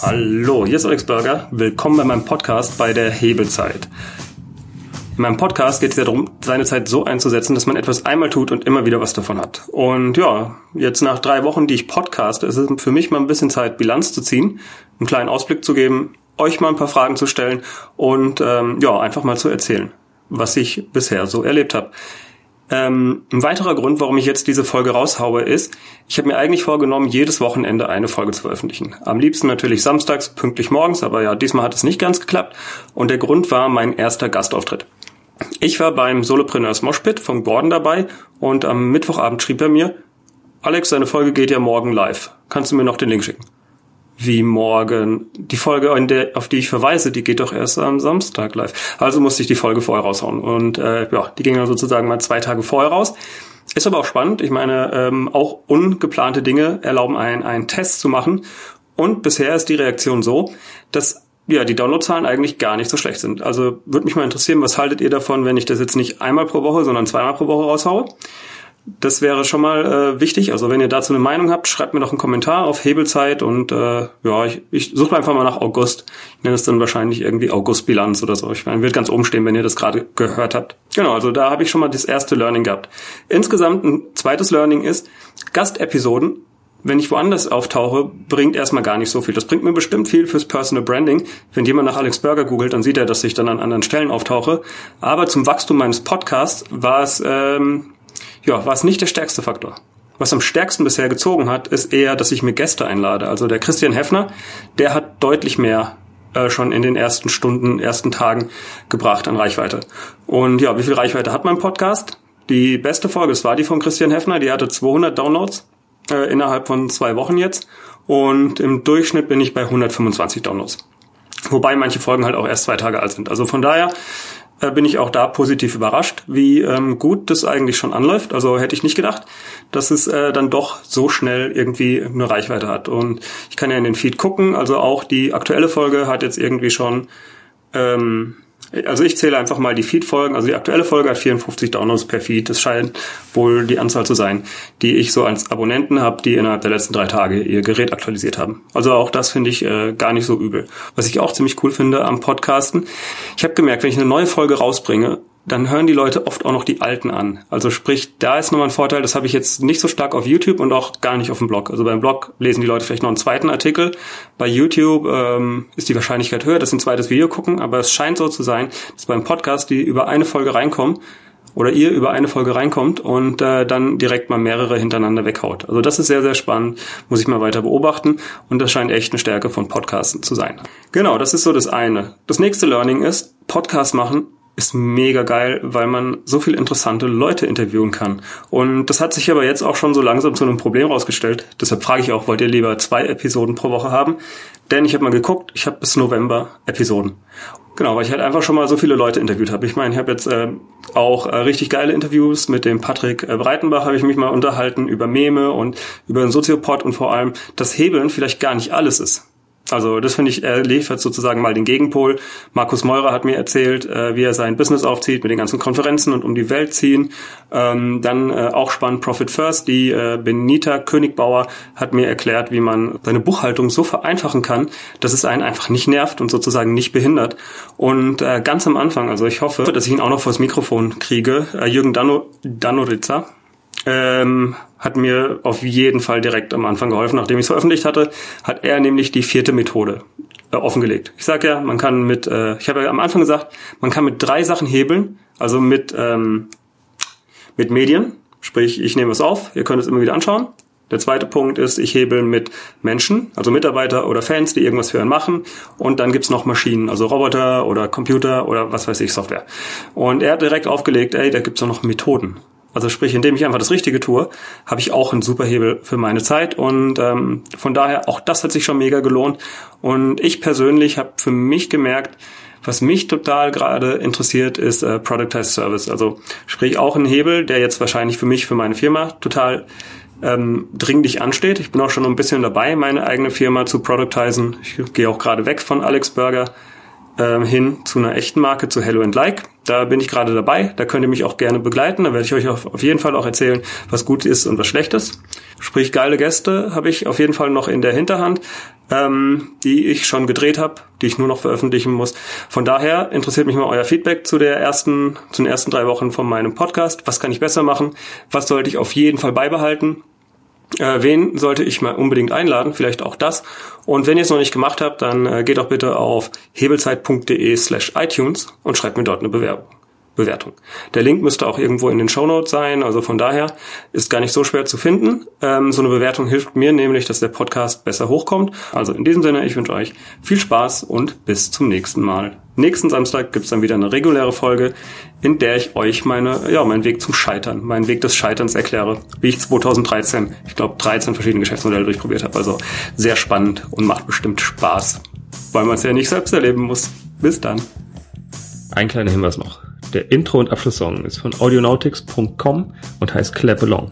Hallo, hier ist Alex Burger. Willkommen bei meinem Podcast bei der Hebelzeit. In meinem Podcast geht es ja darum, seine Zeit so einzusetzen, dass man etwas einmal tut und immer wieder was davon hat. Und ja, jetzt nach drei Wochen, die ich podcaste, ist es für mich mal ein bisschen Zeit, Bilanz zu ziehen, einen kleinen Ausblick zu geben, euch mal ein paar Fragen zu stellen und ähm, ja, einfach mal zu erzählen, was ich bisher so erlebt habe. Ähm, ein weiterer Grund, warum ich jetzt diese Folge raushaue, ist, ich habe mir eigentlich vorgenommen, jedes Wochenende eine Folge zu veröffentlichen. Am liebsten natürlich samstags, pünktlich morgens, aber ja, diesmal hat es nicht ganz geklappt. Und der Grund war mein erster Gastauftritt. Ich war beim Solopreneurs Moshpit von Gordon dabei und am Mittwochabend schrieb er mir, Alex, deine Folge geht ja morgen live. Kannst du mir noch den Link schicken? Wie morgen. Die Folge, der, auf die ich verweise, die geht doch erst am Samstag live. Also musste ich die Folge vorher raushauen. Und äh, ja, die ging dann sozusagen mal zwei Tage vorher raus. Ist aber auch spannend. Ich meine, ähm, auch ungeplante Dinge erlauben einen, einen Test zu machen. Und bisher ist die Reaktion so, dass ja, die Downloadzahlen eigentlich gar nicht so schlecht sind. Also würde mich mal interessieren, was haltet ihr davon, wenn ich das jetzt nicht einmal pro Woche, sondern zweimal pro Woche raushaue? Das wäre schon mal äh, wichtig. Also wenn ihr dazu eine Meinung habt, schreibt mir doch einen Kommentar auf Hebelzeit und äh, ja, ich, ich suche einfach mal nach August. Ich nenne es dann wahrscheinlich irgendwie Augustbilanz oder so. Ich meine, wird ganz oben stehen, wenn ihr das gerade gehört habt. Genau, also da habe ich schon mal das erste Learning gehabt. Insgesamt ein zweites Learning ist, Gastepisoden wenn ich woanders auftauche, bringt erstmal gar nicht so viel. Das bringt mir bestimmt viel fürs Personal Branding. Wenn jemand nach Alex Burger googelt, dann sieht er, dass ich dann an anderen Stellen auftauche. Aber zum Wachstum meines Podcasts war es ähm, ja, war es nicht der stärkste Faktor. Was am stärksten bisher gezogen hat, ist eher, dass ich mir Gäste einlade. Also der Christian Heffner, der hat deutlich mehr äh, schon in den ersten Stunden, ersten Tagen gebracht an Reichweite. Und ja, wie viel Reichweite hat mein Podcast? Die beste Folge, es war die von Christian Heffner, die hatte 200 Downloads äh, innerhalb von zwei Wochen jetzt. Und im Durchschnitt bin ich bei 125 Downloads. Wobei manche Folgen halt auch erst zwei Tage alt sind. Also von daher bin ich auch da positiv überrascht, wie ähm, gut das eigentlich schon anläuft. Also hätte ich nicht gedacht, dass es äh, dann doch so schnell irgendwie eine Reichweite hat. Und ich kann ja in den Feed gucken. Also auch die aktuelle Folge hat jetzt irgendwie schon ähm, also ich zähle einfach mal die Feed-Folgen. Also die aktuelle Folge hat 54 Downloads per Feed. Das scheint wohl die Anzahl zu sein, die ich so als Abonnenten habe, die innerhalb der letzten drei Tage ihr Gerät aktualisiert haben. Also auch das finde ich äh, gar nicht so übel. Was ich auch ziemlich cool finde am Podcasten, ich habe gemerkt, wenn ich eine neue Folge rausbringe, dann hören die Leute oft auch noch die alten an. Also sprich, da ist nochmal ein Vorteil, das habe ich jetzt nicht so stark auf YouTube und auch gar nicht auf dem Blog. Also beim Blog lesen die Leute vielleicht noch einen zweiten Artikel. Bei YouTube ähm, ist die Wahrscheinlichkeit höher, dass sie ein zweites Video gucken, aber es scheint so zu sein, dass beim Podcast die über eine Folge reinkommen oder ihr über eine Folge reinkommt und äh, dann direkt mal mehrere hintereinander weghaut. Also das ist sehr, sehr spannend, muss ich mal weiter beobachten und das scheint echt eine Stärke von Podcasten zu sein. Genau, das ist so das eine. Das nächste Learning ist, Podcast machen ist mega geil, weil man so viel interessante Leute interviewen kann. Und das hat sich aber jetzt auch schon so langsam zu einem Problem rausgestellt. Deshalb frage ich auch, wollt ihr lieber zwei Episoden pro Woche haben? Denn ich habe mal geguckt, ich habe bis November Episoden. Genau, weil ich halt einfach schon mal so viele Leute interviewt habe. Ich meine, ich habe jetzt äh, auch äh, richtig geile Interviews mit dem Patrick äh, Breitenbach, habe ich mich mal unterhalten über Meme und über den Soziopod und vor allem, dass Hebeln vielleicht gar nicht alles ist. Also das finde ich, er liefert sozusagen mal den Gegenpol. Markus Meurer hat mir erzählt, äh, wie er sein Business aufzieht mit den ganzen Konferenzen und um die Welt ziehen. Ähm, dann äh, auch spannend Profit First. Die äh, Benita Königbauer hat mir erklärt, wie man seine Buchhaltung so vereinfachen kann, dass es einen einfach nicht nervt und sozusagen nicht behindert. Und äh, ganz am Anfang, also ich hoffe, dass ich ihn auch noch vors Mikrofon kriege, äh, Jürgen Dano, Danoritzer, ähm, hat mir auf jeden Fall direkt am Anfang geholfen, nachdem ich es veröffentlicht hatte, hat er nämlich die vierte Methode äh, offengelegt. Ich sage ja, man kann mit, äh, ich habe ja am Anfang gesagt, man kann mit drei Sachen hebeln, also mit ähm, mit Medien, sprich ich nehme es auf, ihr könnt es immer wieder anschauen. Der zweite Punkt ist, ich hebel mit Menschen, also Mitarbeiter oder Fans, die irgendwas für einen machen. Und dann gibt's noch Maschinen, also Roboter oder Computer oder was weiß ich, Software. Und er hat direkt aufgelegt, ey, da gibt's auch noch Methoden. Also sprich, indem ich einfach das Richtige tue, habe ich auch einen super Hebel für meine Zeit und ähm, von daher auch das hat sich schon mega gelohnt. Und ich persönlich habe für mich gemerkt, was mich total gerade interessiert, ist äh, Productized Service. Also sprich auch ein Hebel, der jetzt wahrscheinlich für mich, für meine Firma total ähm, dringlich ansteht. Ich bin auch schon ein bisschen dabei, meine eigene Firma zu productizen. Ich gehe auch gerade weg von Alex Burger ähm, hin zu einer echten Marke, zu Hello and Like. Da bin ich gerade dabei. Da könnt ihr mich auch gerne begleiten. Da werde ich euch auf, auf jeden Fall auch erzählen, was gut ist und was schlecht ist. Sprich, geile Gäste habe ich auf jeden Fall noch in der Hinterhand. ähm, die ich schon gedreht habe, die ich nur noch veröffentlichen muss. Von daher interessiert mich mal euer Feedback zu der ersten, zu den ersten drei Wochen von meinem Podcast. Was kann ich besser machen? Was sollte ich auf jeden Fall beibehalten? Äh, wen sollte ich mal unbedingt einladen? Vielleicht auch das. Und wenn ihr es noch nicht gemacht habt, dann äh, geht doch bitte auf hebelzeit.de slash iTunes und schreibt mir dort eine Bewerbung. Bewertung. Der Link müsste auch irgendwo in den Show Notes sein, also von daher ist gar nicht so schwer zu finden. Ähm, so eine Bewertung hilft mir nämlich, dass der Podcast besser hochkommt. Also in diesem Sinne, ich wünsche euch viel Spaß und bis zum nächsten Mal. Nächsten Samstag gibt's dann wieder eine reguläre Folge, in der ich euch meine, ja, meinen Weg zum Scheitern, meinen Weg des Scheiterns erkläre, wie ich 2013, ich glaube, 13 verschiedene Geschäftsmodelle durchprobiert habe. Also sehr spannend und macht bestimmt Spaß, weil man es ja nicht selbst erleben muss. Bis dann. Ein kleiner Hinweis noch. Der Intro- und Abschlusssong ist von audionautics.com und heißt Clap Along.